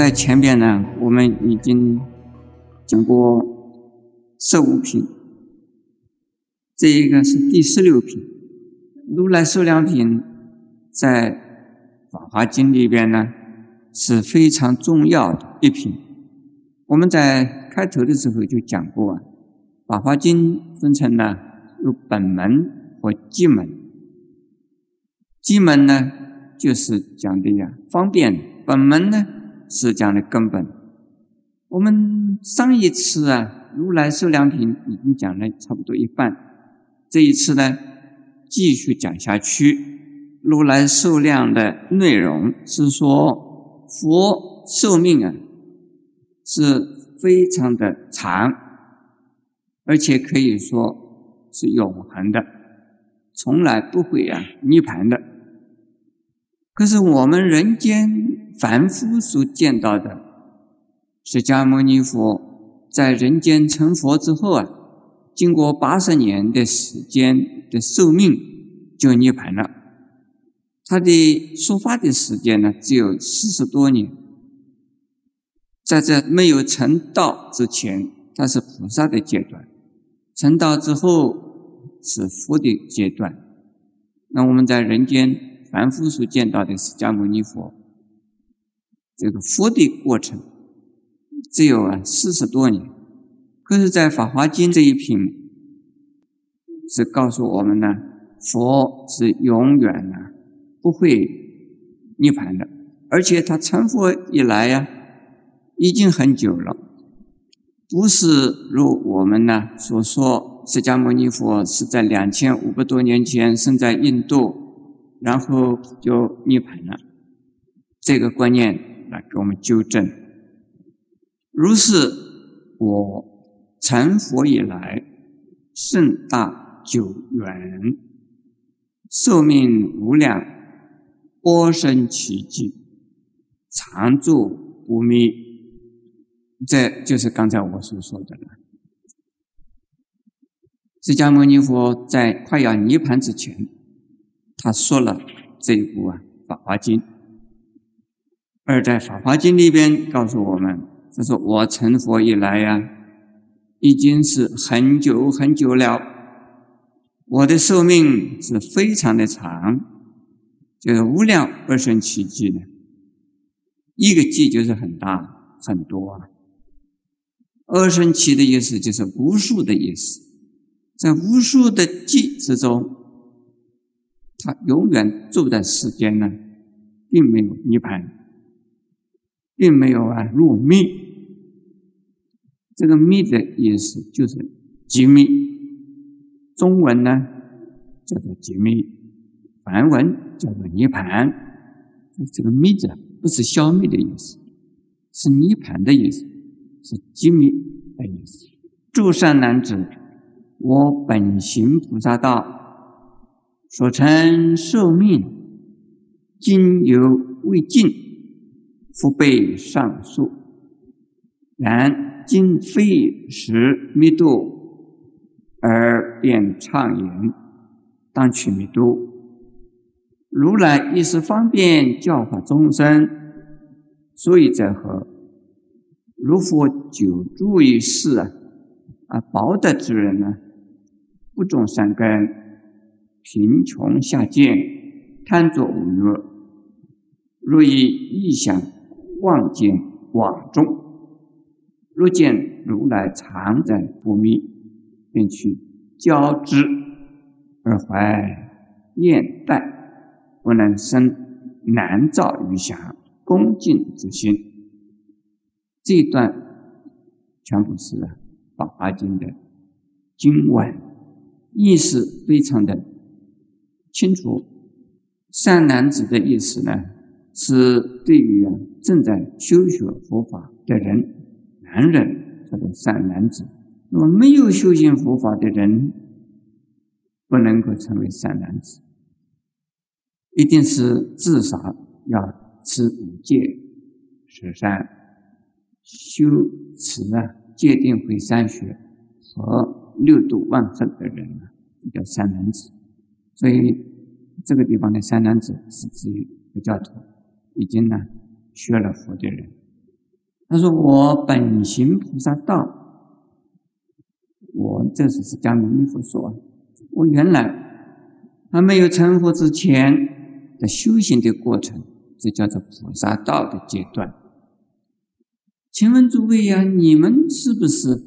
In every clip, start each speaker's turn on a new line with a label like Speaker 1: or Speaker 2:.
Speaker 1: 在前边呢，我们已经讲过十五品，这一个是第十六品。如来寿量品在《法华经》里边呢是非常重要的一品。我们在开头的时候就讲过啊，《法华经》分成了有本门和基门。基门呢就是讲的呀方便，本门呢是讲的根本。我们上一次啊，如来寿量品已经讲了差不多一半，这一次呢。继续讲下去，如来寿量的内容是说，佛寿命啊是非常的长，而且可以说是永恒的，从来不会啊涅盘的。可是我们人间凡夫所见到的释迦牟尼佛在人间成佛之后啊。经过八十年的时间的寿命就涅槃了，他的说法的时间呢只有四十多年，在这没有成道之前，他是菩萨的阶段；成道之后是佛的阶段。那我们在人间凡夫所见到的释迦牟尼佛，这个佛的过程只有啊四十多年。可是，在《法华经》这一品，是告诉我们呢，佛是永远呢不会涅槃的，而且他成佛以来呀，已经很久了，不是如我们呢所说，释迦牟尼佛是在两千五百多年前生在印度，然后就涅槃了，这个观念来给我们纠正。如是，我。成佛以来，盛大久远，寿命无量，波生奇迹，常住不灭。这就是刚才我所说的了。释迦牟尼佛在快要涅盘之前，他说了这一部啊《法华经》，而在《法华经》里边告诉我们，他说我成佛以来呀。已经是很久很久了，我的寿命是非常的长，就是无量二生奇迹呢。一个迹就是很大很多啊。二生奇的意思就是无数的意思，在无数的迹之中，他永远住在世间呢，并没有涅盘，并没有啊入灭。这个“密”的意思就是极密，中文呢叫做极密，梵文叫做涅盘。这个“密”字不是消灭的意思，是涅盘的意思，是极密的意思。诸善男子，我本行菩萨道，所成寿命，今犹未尽，复被上述。然。今非时密度，而便畅言，当取密度。如来一时方便教化众生，所以者何？如佛久住于世啊，啊，薄德之人呢，不种善根，贫穷下贱，贪作五欲，若以意想望见广众。若见如来常在不灭，便去交之而怀念待，不能生难造于想恭敬之心。这一段全部是《法华经》的经文，意思非常的清楚。善男子的意思呢，是对于啊正在修学佛法的人。男人叫做善男子，那么没有修行佛法的人，不能够成为善男子，一定是至少要持五戒、十善、修持啊戒定慧三学和六度万恨的人啊，叫善男子。所以这个地方的三男子是指于佛教徒，已经呢学了佛的人。他说：“我本行菩萨道，我这是释迦牟尼佛说，我原来还没有成佛之前的修行的过程，这叫做菩萨道的阶段。请问诸位呀，你们是不是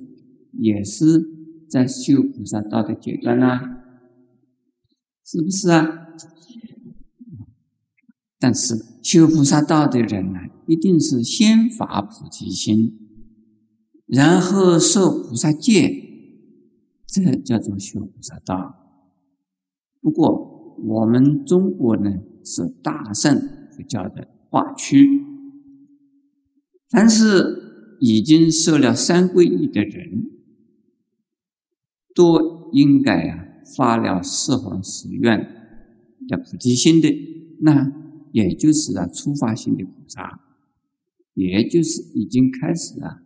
Speaker 1: 也是在修菩萨道的阶段呢？是不是啊？但是修菩萨道的人呢？”一定是先发菩提心，然后受菩萨戒，这叫做修菩萨道。不过我们中国呢是大乘佛教的化区，凡是已经受了三皈依的人，都应该啊发了四弘誓愿的菩提心的，那也就是啊初发心的菩萨。也就是已经开始啊，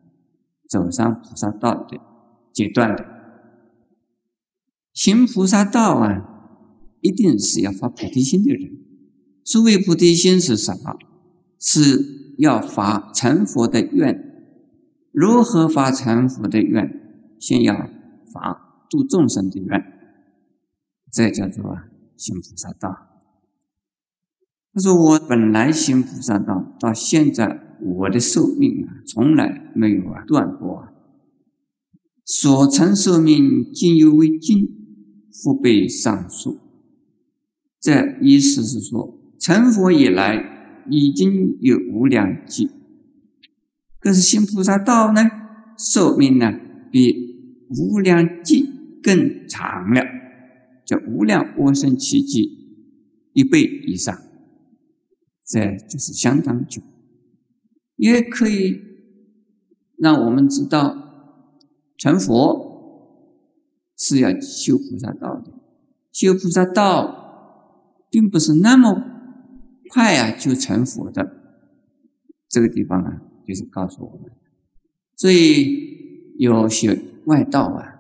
Speaker 1: 走上菩萨道的阶段的，行菩萨道啊，一定是要发菩提心的人。所谓菩提心是什么？是要发成佛的愿。如何发成佛的愿？先要发度众生的愿，这叫做行菩萨道。他说：“我本来行菩萨道，到现在。”我的寿命啊，从来没有啊断过啊。所成寿命，今犹未尽，复被上述。这意思是说，成佛以来已经有无量劫，可是行菩萨道呢，寿命呢比无量劫更长了，叫无量无生奇迹一倍以上，这就是相当久。也可以让我们知道，成佛是要修菩萨道的。修菩萨道，并不是那么快啊就成佛的。这个地方啊，就是告诉我们，所以有些外道啊，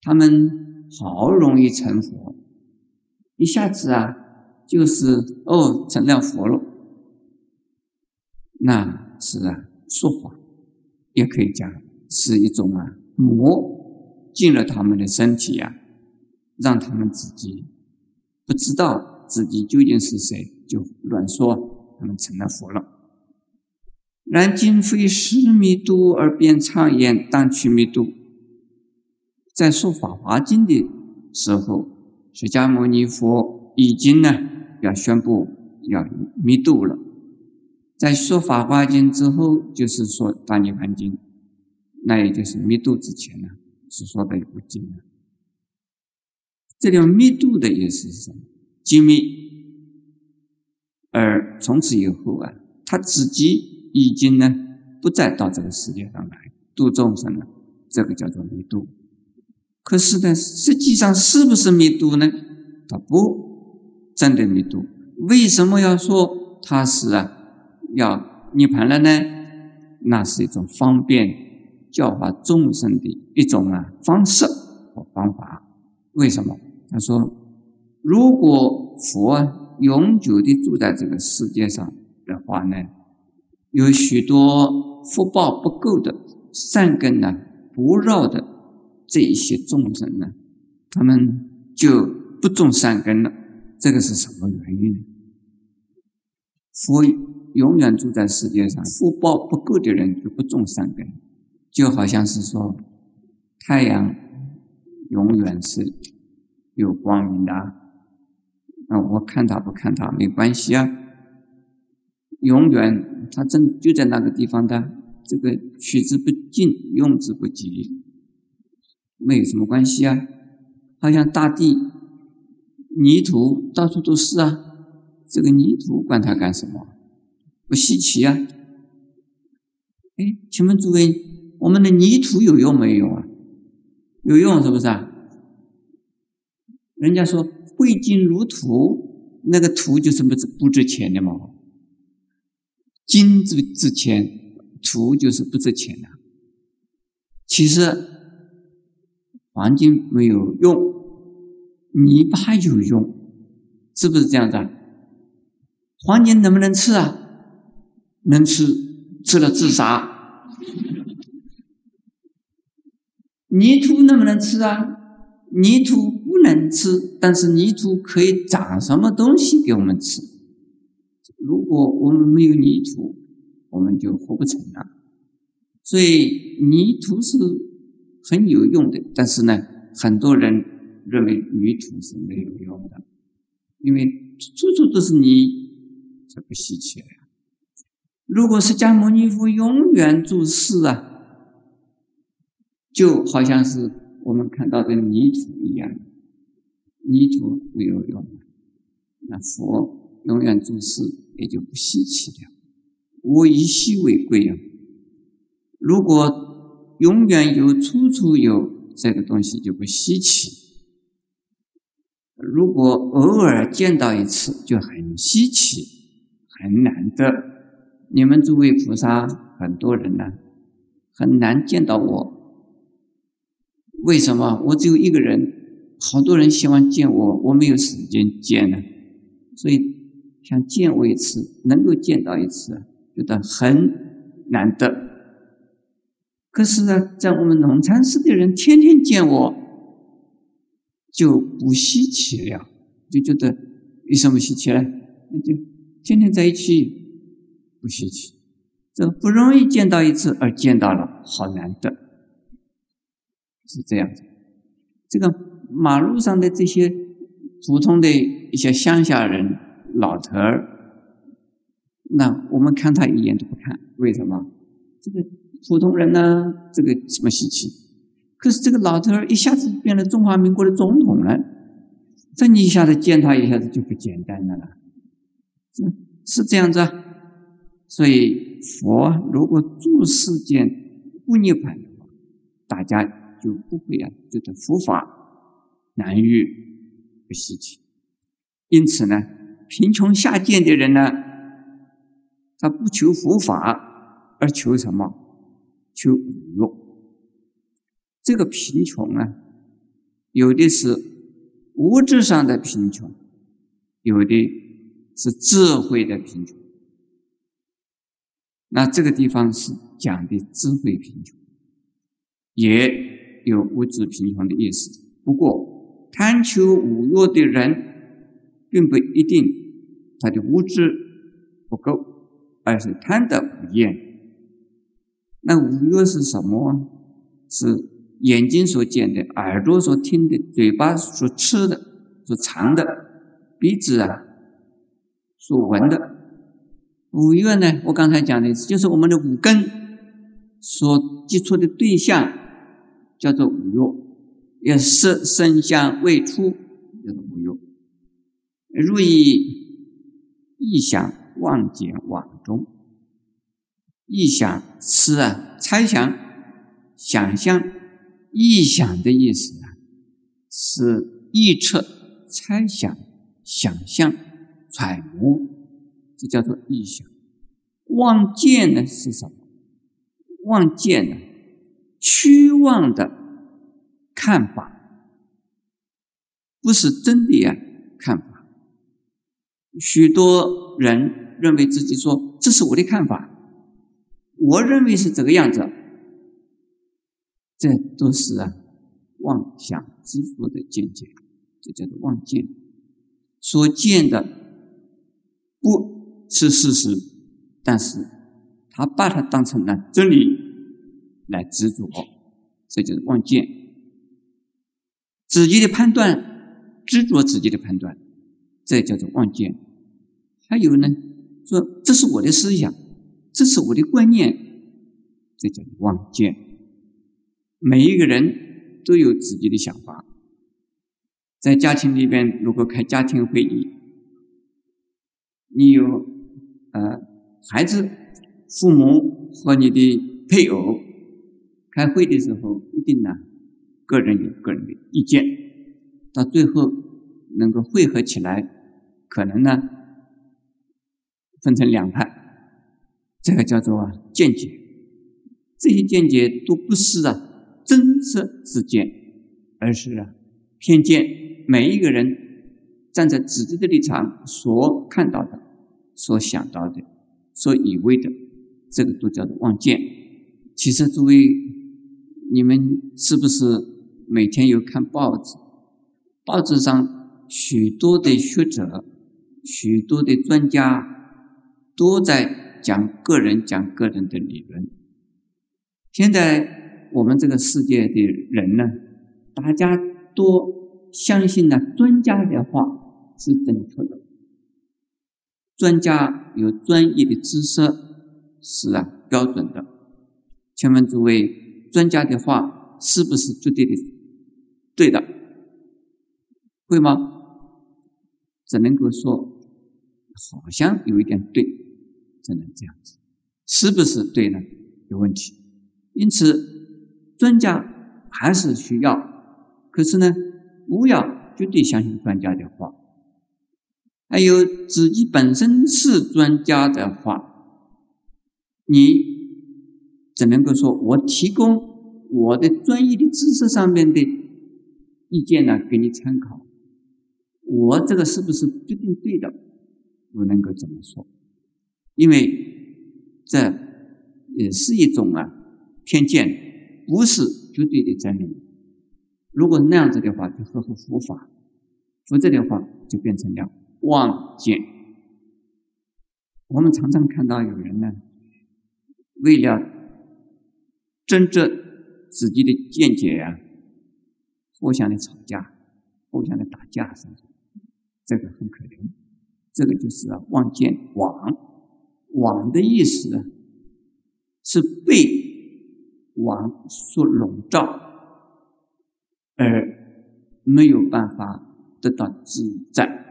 Speaker 1: 他们好容易成佛，一下子啊，就是哦成了佛了。那是啊，说谎，也可以讲是一种啊魔进了他们的身体啊，让他们自己不知道自己究竟是谁，就乱说，他们成了佛了。然今非失弥度而变畅言当取弥度，在说《法华经》的时候，释迦牟尼佛已经呢要宣布要弥度了。在说《法华经》之后，就是说《大涅槃经》，那也就是密度之前呢，所说的一部经了。这里密度的意思是什么？精密。而从此以后啊，他自己已经呢，不再到这个世界上来度众生了。这个叫做密度。可是呢，实际上是不是密度呢？他不真的密度。为什么要说他是啊？要涅盘了呢，那是一种方便教化众生的一种啊方式和方法。为什么？他说，如果佛啊永久的住在这个世界上的话呢，有许多福报不够的善根呢不绕的这一些众生呢，他们就不种善根了。这个是什么原因呢？佛。永远住在世界上，福报不够的人就不种善根，就好像是说，太阳永远是有光明的，那我看它不看它没关系啊，永远它正就在那个地方的，这个取之不尽，用之不竭，没有什么关系啊，好像大地泥土到处都是啊，这个泥土管它干什么？不稀奇啊！哎，请问诸位，我们的泥土有用没有啊？有用是不是啊？人家说贵金如土，那个土就是不值不值钱的嘛。金值值钱，土就是不值钱的。其实黄金没有用，泥巴有用，是不是这样子啊？黄金能不能吃啊？能吃，吃了自杀。泥土能不能吃啊？泥土不能吃，但是泥土可以长什么东西给我们吃？如果我们没有泥土，我们就活不成了。所以泥土是很有用的，但是呢，很多人认为泥土是没有用的，因为处处都是泥，这不稀奇了。如果释迦牟尼佛永远住世啊，就好像是我们看到的泥土一样，泥土没有用，那佛永远住世也就不稀奇了。我以稀为贵啊。如果永远有、处处有这个东西，就不稀奇；如果偶尔见到一次，就很稀奇、很难得。你们诸位菩萨，很多人呢，很难见到我。为什么？我只有一个人，好多人希望见我，我没有时间见呢。所以想见我一次，能够见到一次，觉得很难得。可是呢，在我们农禅寺的人天天见我，就不稀奇了，就觉得有什么稀奇呢？那就天天在一起，不稀奇。这不容易见到一次，而见到了，好难得，是这样子。这个马路上的这些普通的一些乡下人、老头儿，那我们看他一眼都不看，为什么？这个。普通人呢，这个什么稀奇？可是这个老头儿一下子变成中华民国的总统了，这你一下子见他一下子就不简单了，是是这样子啊。所以佛如果住世间不涅槃的话，大家就不会啊觉得佛法难遇不稀奇。因此呢，贫穷下贱的人呢，他不求佛法，而求什么？求五欲，这个贫穷啊，有的是物质上的贫穷，有的是智慧的贫穷。那这个地方是讲的智慧贫穷，也有物质贫穷的意思。不过，贪求五欲的人，并不一定他的物质不够，而是贪得无厌。那五欲是什么？是眼睛所见的，耳朵所听的，嘴巴所吃的，所尝的，鼻子啊所闻的。五欲呢？我刚才讲的就是我们的五根所接触的对象，叫做五欲。要色、声、香、味、触，叫做五欲。如意意想、望见、往中。臆想是啊，猜想、想象、臆想的意思啊，是臆测、猜想、想象、揣摩，这叫做臆想。望见呢是什么？望见呢，虚妄的看法，不是真的呀看法。许多人认为自己说这是我的看法。我认为是这个样子，这都是啊妄想执着的见解，这叫做妄见。所见的不是事实，但是他把它当成了真理来执着，这就是妄见。自己的判断执着自己的判断，这叫做妄见。还有呢，说这是我的思想。这是我的观念，这叫妄见。每一个人都有自己的想法。在家庭里边，如果开家庭会议，你有呃孩子、父母和你的配偶开会的时候，一定呢，个人有个人的意见，到最后能够汇合起来，可能呢分成两派。这个叫做啊见解，这些见解都不是啊真实之见，而是啊偏见。每一个人站在自己的立场所看到的、所想到的、所以为的，这个都叫做望见。其实，诸位，你们是不是每天有看报纸？报纸上许多的学者、许多的专家都在讲个人讲个人的理论。现在我们这个世界的人呢，大家都相信呢，专家的话是正确的。专家有专业的知识，是啊，标准的。请问诸位，专家的话是不是绝对的对的？会吗？只能够说好像有一点对，只能这样子，是不是对呢？有问题。因此，专家还是需要，可是呢，不要绝对相信专家的话。还有自己本身是专家的话，你只能够说我提供我的专业的知识上面的意见呢，给你参考。我这个是不是决定对的？不能够怎么说，因为这也是一种啊偏见，不是绝对的真理。如果那样子的话，就合乎佛法；否则的话，就变成了。望见，我们常常看到有人呢，为了争执自己的见解呀，互相的吵架，互相的打架，是不是？这个很可怜。这个就是啊，望见网，网的意思呢，是被网所笼罩，而没有办法得到自在。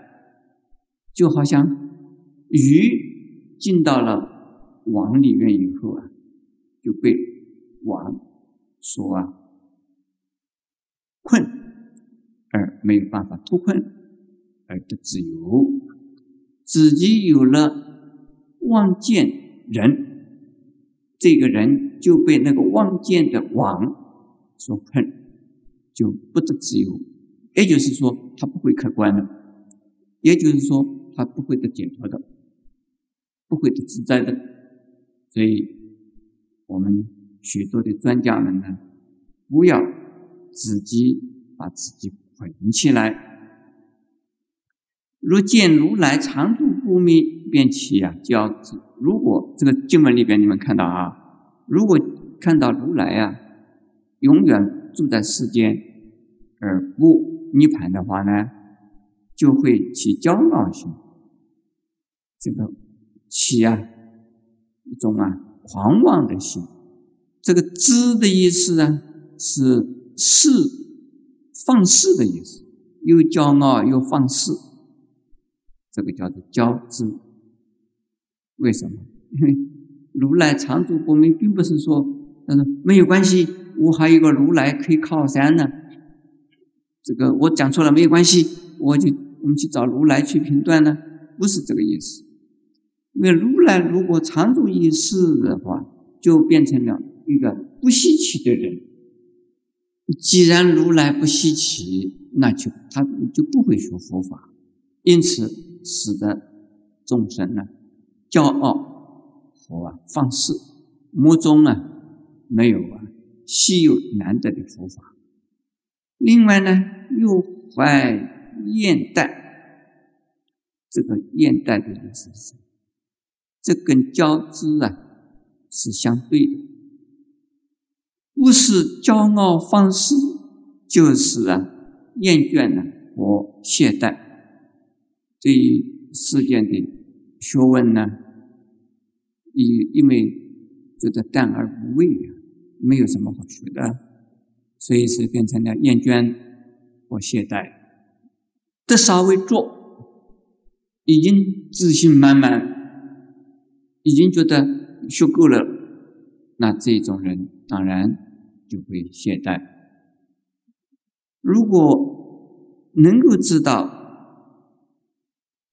Speaker 1: 就好像鱼进到了网里面以后啊，就被网所啊困，而没有办法脱困而得自由。自己有了望见人，这个人就被那个望见的网所困，就不得自由。也就是说，他不会客观的。也就是说。他不会得解脱的，不会得自在的，所以我们许多的专家们呢，不要自己把自己捆起来。若见如来常住不灭，便起啊骄之。如果这个经文里边你们看到啊，如果看到如来啊，永远住在世间而不涅盘的话呢，就会起骄傲心。这个起啊，一种啊狂妄的心。这个知的意思呢，是肆放肆的意思，又骄傲又放肆，这个叫做交织。为什么？因为如来常住不灭，并不是说，他说没有关系，我还有个如来可以靠山呢。这个我讲错了，没有关系，我就我们去找如来去评断呢，不是这个意思。因为如来如果常住一世的话，就变成了一个不稀奇的人。既然如来不稀奇，那就他就不会学佛法，因此使得众生呢骄傲和放肆，目中呢没有啊稀有难得的佛法。另外呢又怀厌怠，这个厌怠的意思是。这跟骄知啊是相对的，不是骄傲放肆，就是啊厌倦呢和懈怠。对于世间的学问呢，因因为觉得淡而无味啊，没有什么好学的，所以是变成了厌倦或懈怠。得稍微做，已经自信满满。已经觉得学够了，那这种人当然就会懈怠。如果能够知道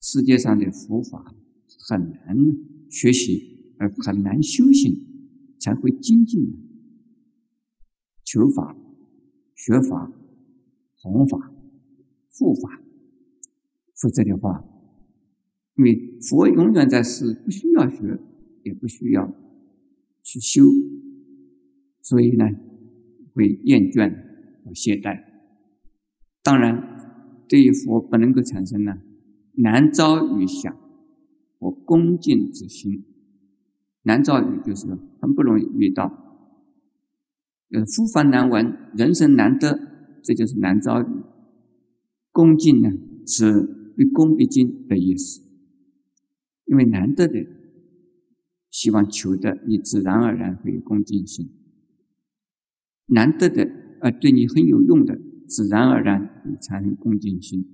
Speaker 1: 世界上的佛法很难学习，而很难修行，才会精进求法、学法、弘法、护法，否则的话。因为佛永远在世，不需要学，也不需要去修，所以呢，会厌倦和懈怠。当然，对于佛不能够产生呢难遭于想我恭敬之心。难遭遇就是很不容易遇到，就是复凡难闻，人生难得，这就是难遭遇。恭敬呢，是毕恭毕敬的意思，因为难得的，希望求得，你自然而然会有恭敬心；难得的，啊对你很有用的，自然而然会产生恭敬心。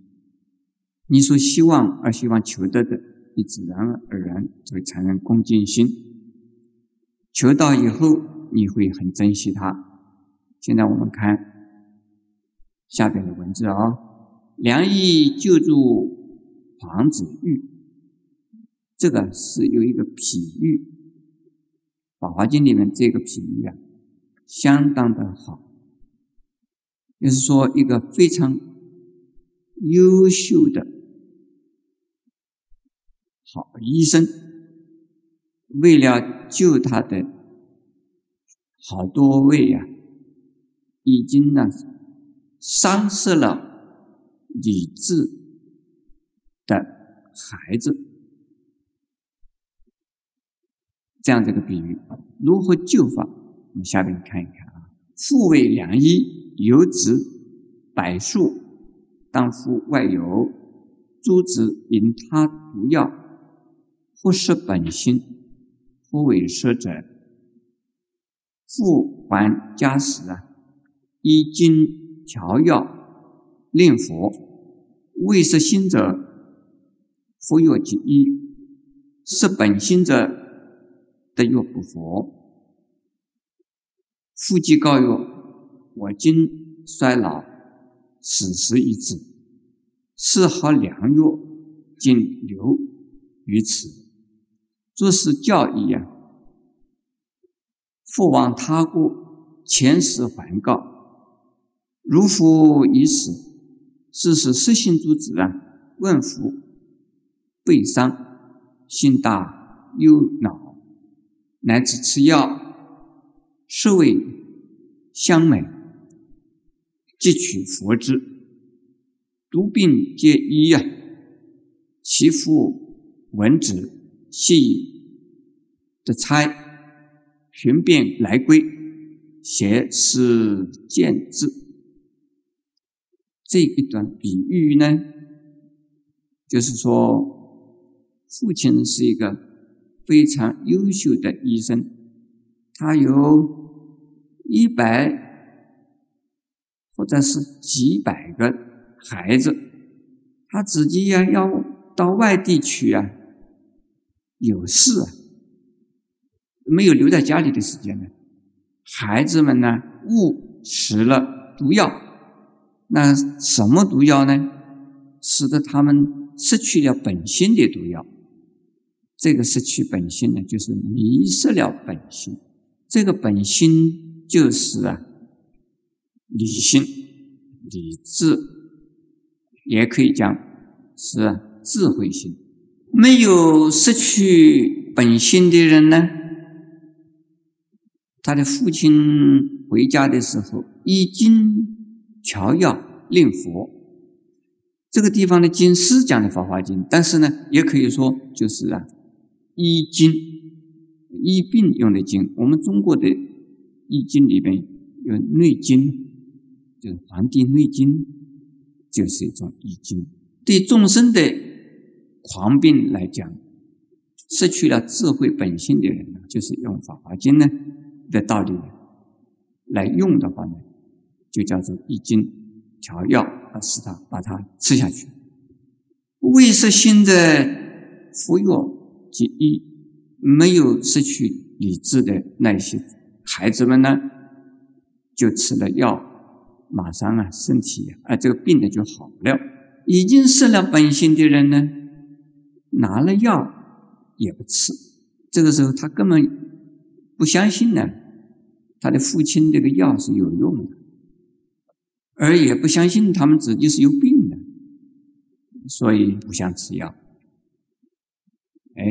Speaker 1: 你所希望而希望求得的，你自然而然就会产生恭敬心。求到以后，你会很珍惜它。现在我们看下边的文字啊，梁毅救助黄子玉，这个是有一个比喻，《法华经》里面这个比喻啊，相当的好，就是说一个非常优秀的好医生。为了救他的好多位呀，已经呢丧失了理智的孩子，这样这个比喻如何救法？我们下边看一看啊。父为良医，有子百数，当夫外游，诸子引他毒药，或失本心。不为舍者，复还家时啊，依经调药令佛，未失心者，服药即医；失本心者，得药不佛。复即告曰：我今衰老，死时已至，是好良药，今留于此。诸是教义啊，父往他故，前世还告，如父已死，是是失信诸子啊，问父，悲伤，心大忧恼，乃至吃药，设为香美，即取佛之，毒病皆医呀，其父闻之。系的差寻遍来归，写是见字。这一段比喻呢，就是说，父亲是一个非常优秀的医生，他有一百或者是几百个孩子，他自己要要到外地去啊。有事啊，没有留在家里的时间呢。孩子们呢误食了毒药，那什么毒药呢？使得他们失去了本心的毒药。这个失去本心呢，就是迷失了本心。这个本心就是啊，理性、理智，也可以讲是智慧心。没有失去本心的人呢？他的父亲回家的时候，已经调药令佛。这个地方的经是讲的《法华经》，但是呢，也可以说就是啊，医经、医病用的经。我们中国的医经里边有《内经》，就是《黄帝内经》，就是一种医经，对众生的。狂病来讲，失去了智慧本性的人呢，就是用《法华经》呢的道理来用的话呢，就叫做一经调药，啊使他把它吃下去。未失心的服药及一没有失去理智的那些孩子们呢，就吃了药，马上啊身体啊这个病呢就好了。已经失了本性的人呢？拿了药也不吃，这个时候他根本不相信呢，他的父亲这个药是有用的，而也不相信他们自己是有病的，所以不想吃药。哎，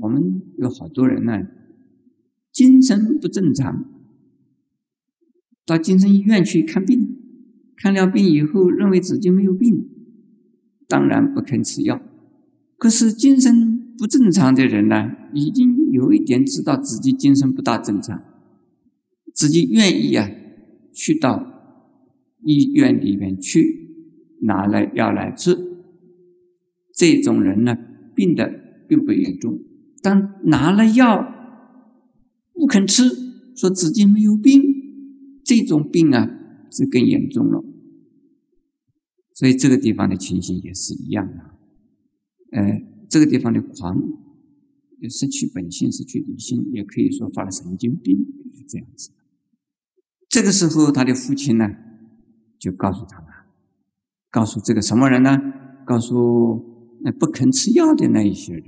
Speaker 1: 我们有好多人呢，精神不正常，到精神医院去看病，看了病以后认为自己没有病，当然不肯吃药。可是精神不正常的人呢，已经有一点知道自己精神不大正常，自己愿意啊，去到医院里面去拿来药来吃。这种人呢，病的并不严重，但拿了药不肯吃，说自己没有病，这种病啊是更严重了。所以这个地方的情形也是一样的。呃，这个地方的狂，失去本性，失去理性，也可以说发了神经病，是这样子。这个时候，他的父亲呢，就告诉他了，告诉这个什么人呢？告诉那不肯吃药的那一些人，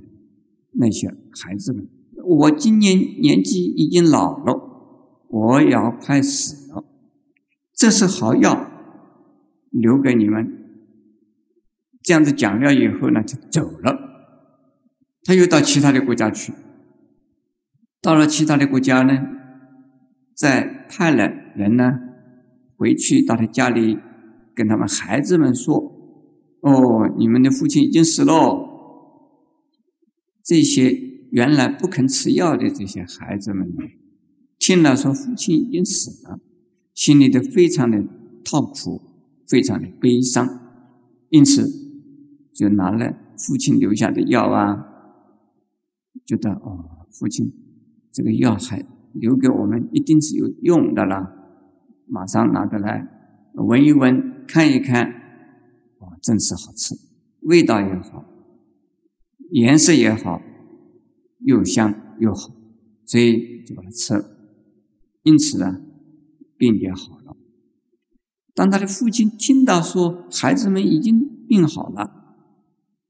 Speaker 1: 那些孩子们，我今年年纪已经老了，我要快死了，这是好药，留给你们。这样子讲了以后呢，就走了。他又到其他的国家去，到了其他的国家呢，再派了人呢回去到他家里，跟他们孩子们说：“哦，你们的父亲已经死了。”这些原来不肯吃药的这些孩子们呢，听了说父亲已经死了，心里都非常的痛苦，非常的悲伤，因此。就拿了父亲留下的药啊，觉得哦，父亲这个药还留给我们，一定是有用的啦。马上拿过来闻一闻，看一看，哦，真是好吃，味道也好，颜色也好，又香又好，所以就把它吃了。因此呢，病也好了。当他的父亲听到说孩子们已经病好了。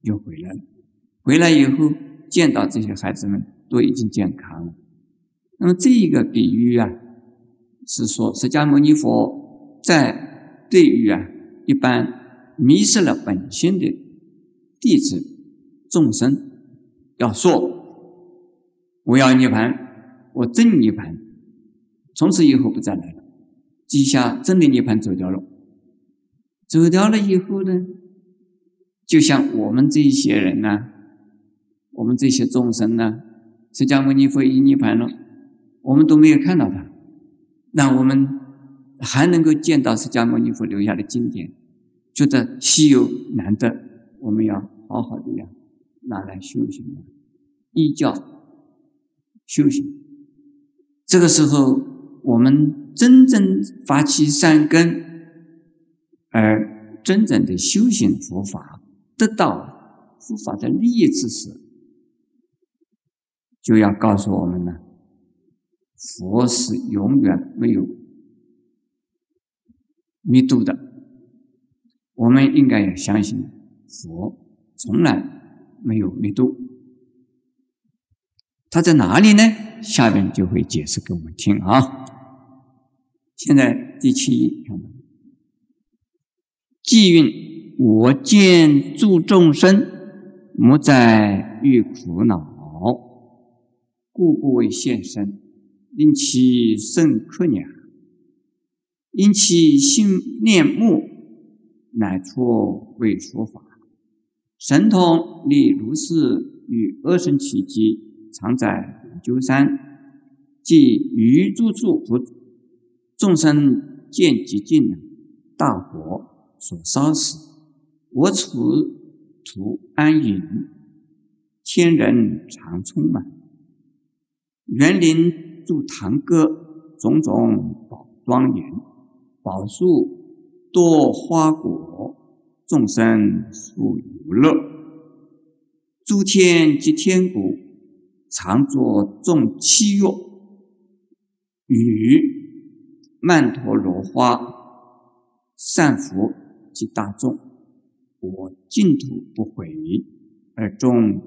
Speaker 1: 又回来了，回来以后见到这些孩子们都已经健康了。那么这一个比喻啊，是说释迦牟尼佛在对于啊一般迷失了本心的弟子众生，要说我要涅盘，我真涅盘，从此以后不再来了。记下真的涅盘走掉了，走掉了以后呢？就像我们这些人呢，我们这些众生呢，释迦牟尼佛已涅盘了，我们都没有看到他，那我们还能够见到释迦牟尼佛留下的经典，觉得稀有难得，我们要好好的呀拿来修行，依教修行。这个时候，我们真正发起善根，而真正的修行佛法。得到佛法的利益之时，就要告诉我们呢：佛是永远没有密度的。我们应该要相信佛从来没有密度。他在哪里呢？下边就会解释给我们听啊。现在第七页，寄运。我见诸众生，莫在欲苦恼，故不为现身，令其甚可怜，因其心念目，乃出为说法。神通力如是，与阿僧祇集，常在五鸠山，即于诸处不众生见极尽，大火所烧死。我处处安隐，天人常充满。园林筑堂阁，种种宝庄严。宝树多花果，众生属游乐。诸天及天鼓，常作众器乐。雨曼陀罗花，善福及大众。我净土不毁，而众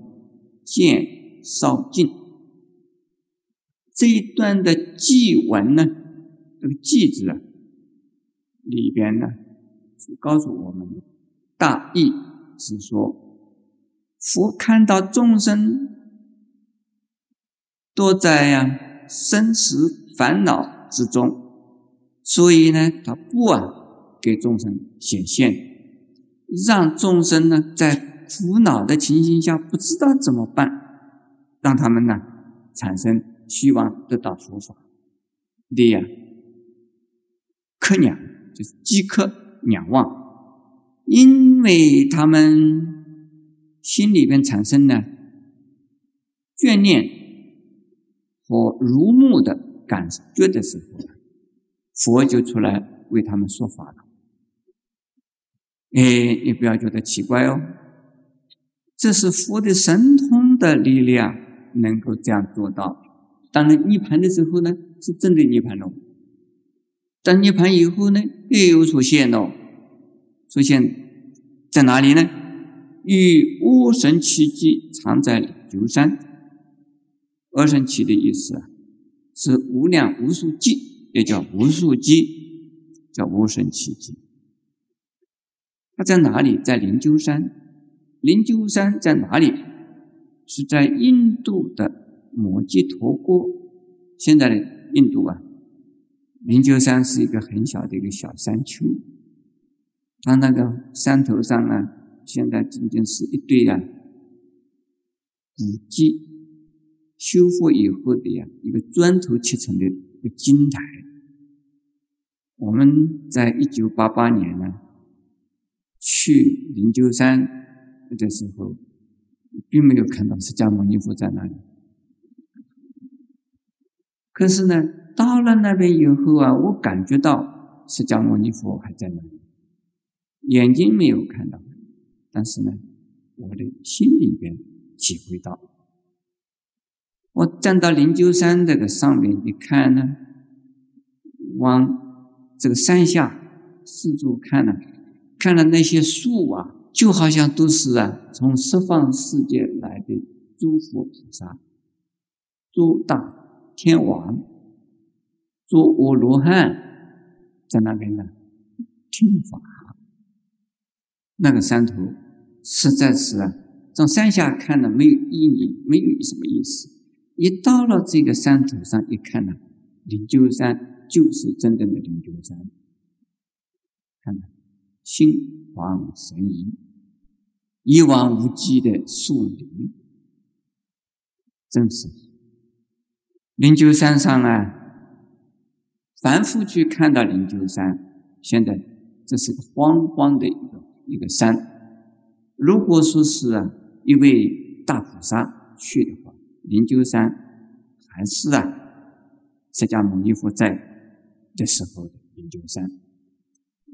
Speaker 1: 见烧尽。这一段的偈文呢，这个偈字啊，里边呢是告诉我们大意是说，佛看到众生都在呀生死烦恼之中，所以呢，他不啊给众生显现，让众生呢在苦恼的情形下不知道怎么办，让他们呢产生希望得到佛法的呀，渴仰就是饥渴仰望，因为他们心里边产生了眷恋。和如沐的感觉的时候，佛就出来为他们说法了。哎，你不要觉得奇怪哦，这是佛的神通的力量能够这样做到。当然，涅盘的时候呢，是真的涅盘了。当涅盘以后呢，又有出现了，出现在哪里呢？与无神奇迹藏在九山。二圣奇的意思啊，是无量无数计，也叫无数计，叫无神奇迹。它在哪里？在灵鹫山。灵鹫山在哪里？是在印度的摩揭陀国。现在的印度啊，灵鹫山是一个很小的一个小山丘。它那个山头上呢，现在仅仅是一堆啊古迹。修复以后的呀，一个砖头砌成的一个金台。我们在一九八八年呢，去灵鹫山的时候，并没有看到释迦牟尼佛在那里。可是呢，到了那边以后啊，我感觉到释迦牟尼佛还在那里，眼睛没有看到，但是呢，我的心里边体会到。我站到灵鹫山这个上面一看呢，往这个山下四处看呢，看了那些树啊，就好像都是啊从十方世界来的诸佛菩萨、诸大天王、诸阿罗汉在那边呢听法。那个山头实在是啊，从山下看呢没有意义，没有什么意思。一到了这个山头上一看呢，灵鹫山就是真正的灵鹫山，看看心旷神怡，一望无际的树林，真是灵鹫山上啊，凡夫去看到灵鹫山，现在这是个荒荒的一个一个山，如果说是啊一位大菩萨去的话。灵鹫山还是啊，释迦牟尼佛在的时候的灵鹫山。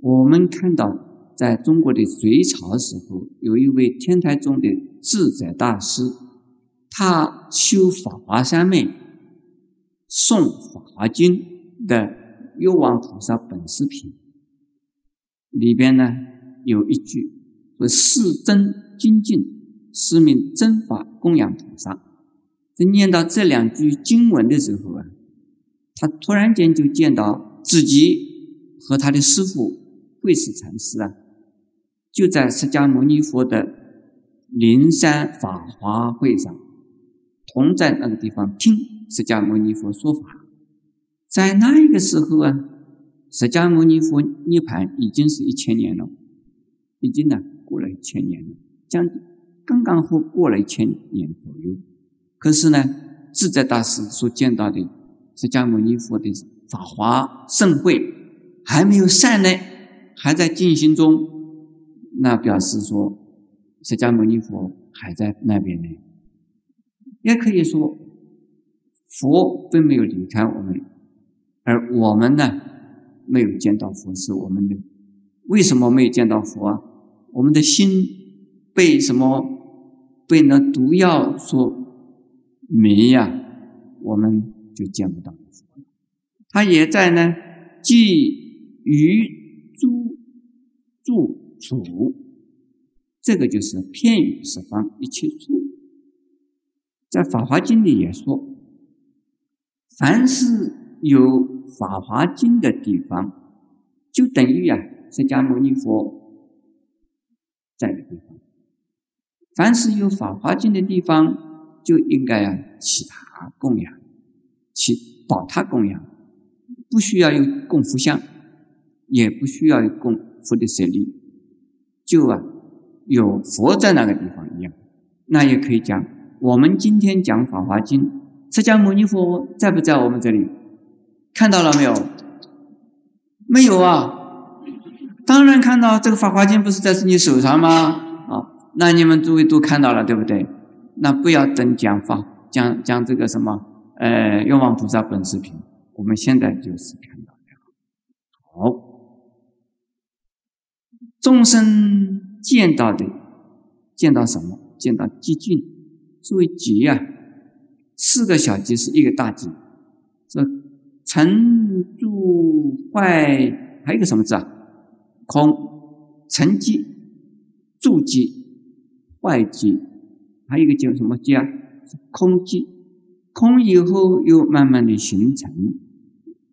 Speaker 1: 我们看到，在中国的隋朝时候，有一位天台宗的智者大师，他修法华三昧、诵法华经的幽王菩萨本事品里边呢，有一句说：“世真精进，是名真法供养菩萨。”在念到这两句经文的时候啊，他突然间就见到自己和他的师父慧始禅师啊，就在释迦牟尼佛的灵山法华会上，同在那个地方听释迦牟尼佛说法。在那一个时候啊，释迦牟尼佛涅盘已经是一千年了，已经呢过了一千年了，将刚刚好过了一千年左右。可是呢，自在大师所见到的释迦牟尼佛的法华盛会还没有散呢，还在进行中，那表示说释迦牟尼佛还在那边呢。也可以说，佛并没有离开我们，而我们呢，没有见到佛是我们的。为什么没有见到佛啊？我们的心被什么被那毒药所。迷呀，我们就见不到佛了。他也在呢，即于诸住处，这个就是偏于十方一切处。在《法华经》里也说，凡是有《法华经》的地方，就等于呀，释迦牟尼佛在的地方。凡是有《法华经》的地方。就应该啊，其他供养，其宝塔供养，不需要有供佛像，也不需要供佛的舍利，就啊有佛在那个地方一样。那也可以讲，我们今天讲《法华经》，释迦牟尼佛在不在我们这里？看到了没有？没有啊。当然看到，这个《法华经》不是在你手上吗？啊，那你们诸位都看到了，对不对？那不要等讲法，讲讲这个什么，呃，愿望菩萨本视频，我们现在就是看到了。好，众生见到的，见到什么？见到寂静。所谓寂啊，四个小寂是一个大寂。这成住坏，还有一个什么字啊？空、成寂、住寂、坏寂，还有一个叫什么寂啊？空寂。空以后又慢慢的形成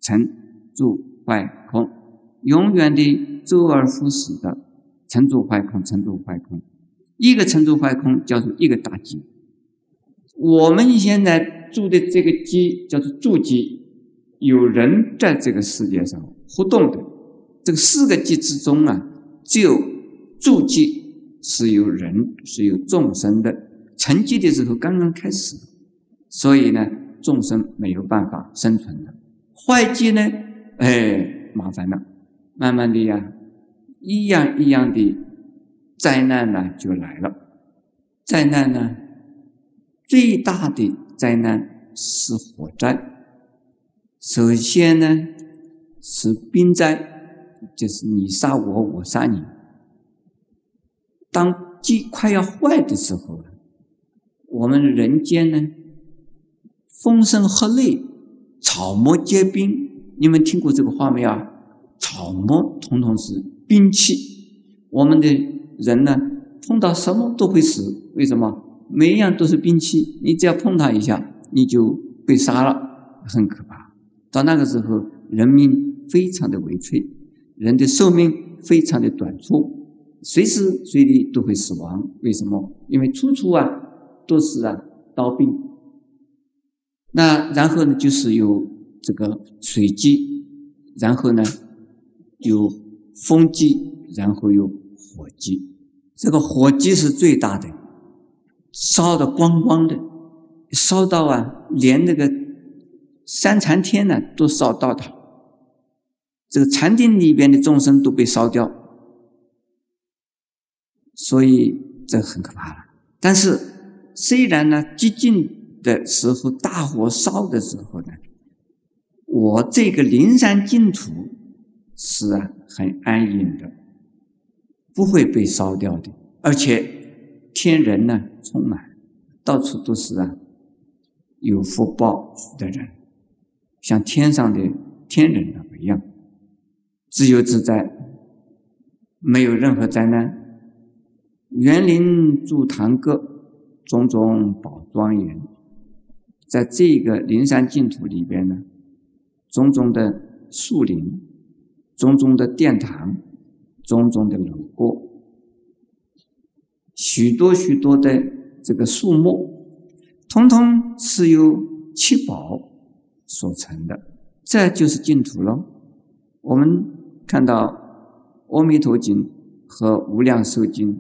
Speaker 1: 成、住、坏、空，永远的周而复始的成、住、坏、空、成、住、坏、空。一个成、住、坏、空叫做一个大寂。我们现在住的这个基叫做住基，有人在这个世界上活动的。这个四个基之中啊，只有住基是有人是有众生的，成寂的时候刚刚开始，所以呢，众生没有办法生存的。坏基呢，哎，麻烦了，慢慢的呀，一样一样的灾难呢就来了。灾难呢，最大的灾难是火灾，首先呢是冰灾。就是你杀我，我杀你。当鸡快要坏的时候，我们人间呢，风声鹤唳，草木皆兵。你们听过这个话没有？草木统统是兵器。我们的人呢，碰到什么都会死。为什么？每一样都是兵器，你只要碰它一下，你就被杀了，很可怕。到那个时候，人命非常的危脆。人的寿命非常的短促，随时随地都会死亡。为什么？因为处处啊都是啊刀兵。那然后呢，就是有这个水击，然后呢有风击，然后有火击。这个火击是最大的，烧的光光的，烧到啊连那个三禅天呢都烧到它。这个禅定里边的众生都被烧掉，所以这很可怕了。但是虽然呢，寂静的时候，大火烧的时候呢，我这个灵山净土是啊很安隐的，不会被烧掉的。而且天人呢充满，到处都是啊有福报的人，像天上的天人那么一样。自由自在，没有任何灾难。园林筑堂阁，种种宝庄严，在这个灵山净土里边呢，种种的树林，种种的殿堂，种种的楼阁，许多许多的这个树木，通通是由七宝所成的，这就是净土喽。我们。看到《阿弥陀经》和《无量寿经》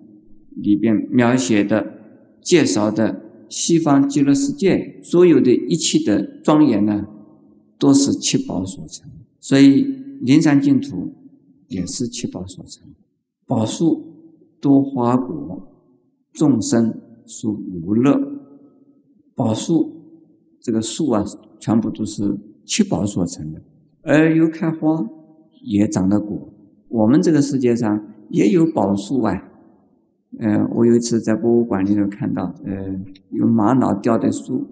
Speaker 1: 里边描写的、介绍的西方极乐世界所有的一切的庄严呢，都是七宝所成。所以灵山净土也是七宝所成。宝树多花果，众生属无乐。宝树这个树啊，全部都是七宝所成的，而又开花。也长了果，我们这个世界上也有宝树啊。呃，我有一次在博物馆里头看到，呃，有玛瑙雕的树，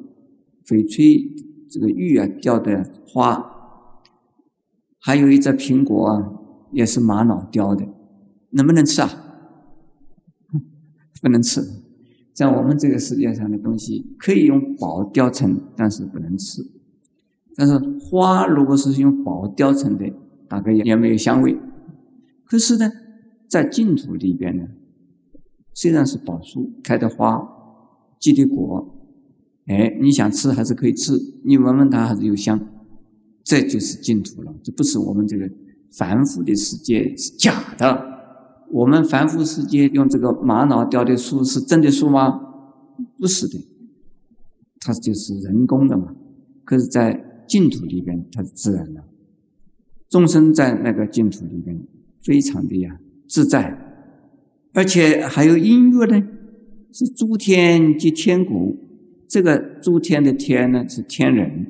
Speaker 1: 翡翠这个玉啊雕的花，还有一只苹果啊，也是玛瑙雕的，能不能吃啊？不能吃。在我们这个世界上的东西，可以用宝雕成，但是不能吃。但是花如果是用宝雕成的。大概也没有香味，可是呢，在净土里边呢，虽然是宝树开的花，结的果，哎，你想吃还是可以吃，你闻闻它还是有香，这就是净土了。这不是我们这个凡夫的世界是假的。我们凡夫世界用这个玛瑙雕的树是真的树吗？不是的，它就是人工的嘛。可是，在净土里边，它是自然的。众生在那个净土里边，非常的呀自在。而且还有音乐呢，是诸天及天鼓。这个诸天的天呢是天人，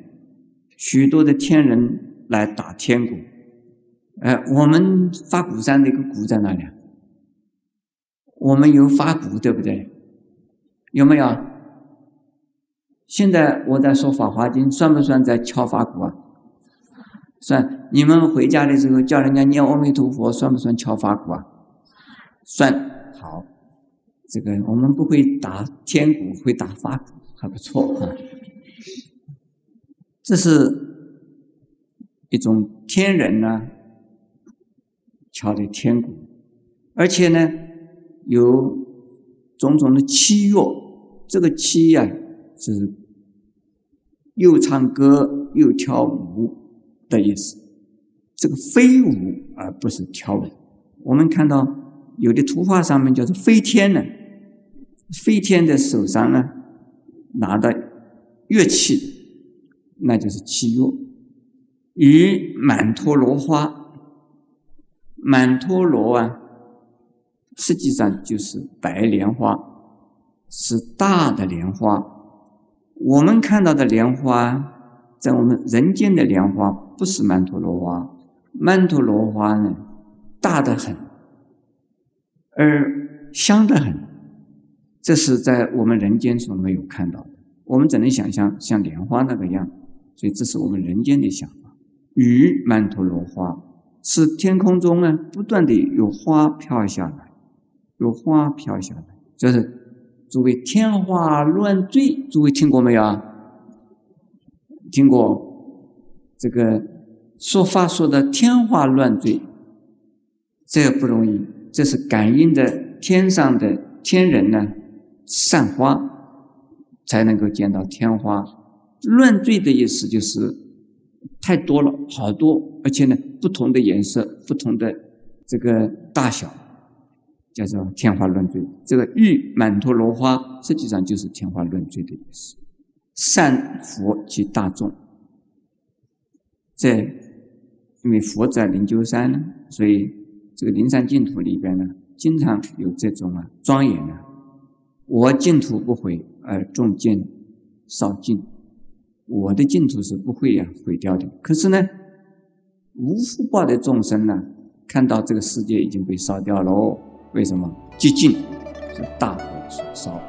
Speaker 1: 许多的天人来打天鼓。呃，我们发鼓山那个鼓在哪里啊？我们有法鼓，对不对？有没有？现在我在说《法华经》，算不算在敲法鼓啊？算。你们回家的时候叫人家念阿弥陀佛，算不算敲法鼓啊？算。好，这个我们不会打天鼓，会打法鼓，还不错啊。这是一种天人呢敲的天鼓，而且呢有种种的七乐。这个七呀是又唱歌又跳舞的意思。这个飞舞而不是跳舞。我们看到。有的图画上面叫做飞天呢，飞天的手上呢拿的乐器，那就是七乐。与满陀罗花，满陀罗啊，实际上就是白莲花，是大的莲花。我们看到的莲花，在我们人间的莲花不是曼陀罗花，曼陀罗花呢大的很。而香得很，这是在我们人间所没有看到的。我们只能想象像莲花那个样，所以这是我们人间的想法。雨曼陀罗花是天空中呢不断的有花飘下来，有花飘下来，就是诸位天花乱坠，诸位听过没有啊？听过这个说法说的天花乱坠，这个不容易。这是感应的天上的天人呢，散花才能够见到天花。乱坠的意思就是太多了，好多，而且呢不同的颜色、不同的这个大小，叫做天花乱坠。这个玉满陀罗花实际上就是天花乱坠的意思。善佛及大众，在因为佛在灵鹫山呢，所以。这个灵山净土里边呢，经常有这种啊庄严啊，我净土不毁而众见少尽，我的净土是不会呀毁掉的。可是呢，无福报的众生呢，看到这个世界已经被烧掉了哦，为什么？寂静是大火所烧。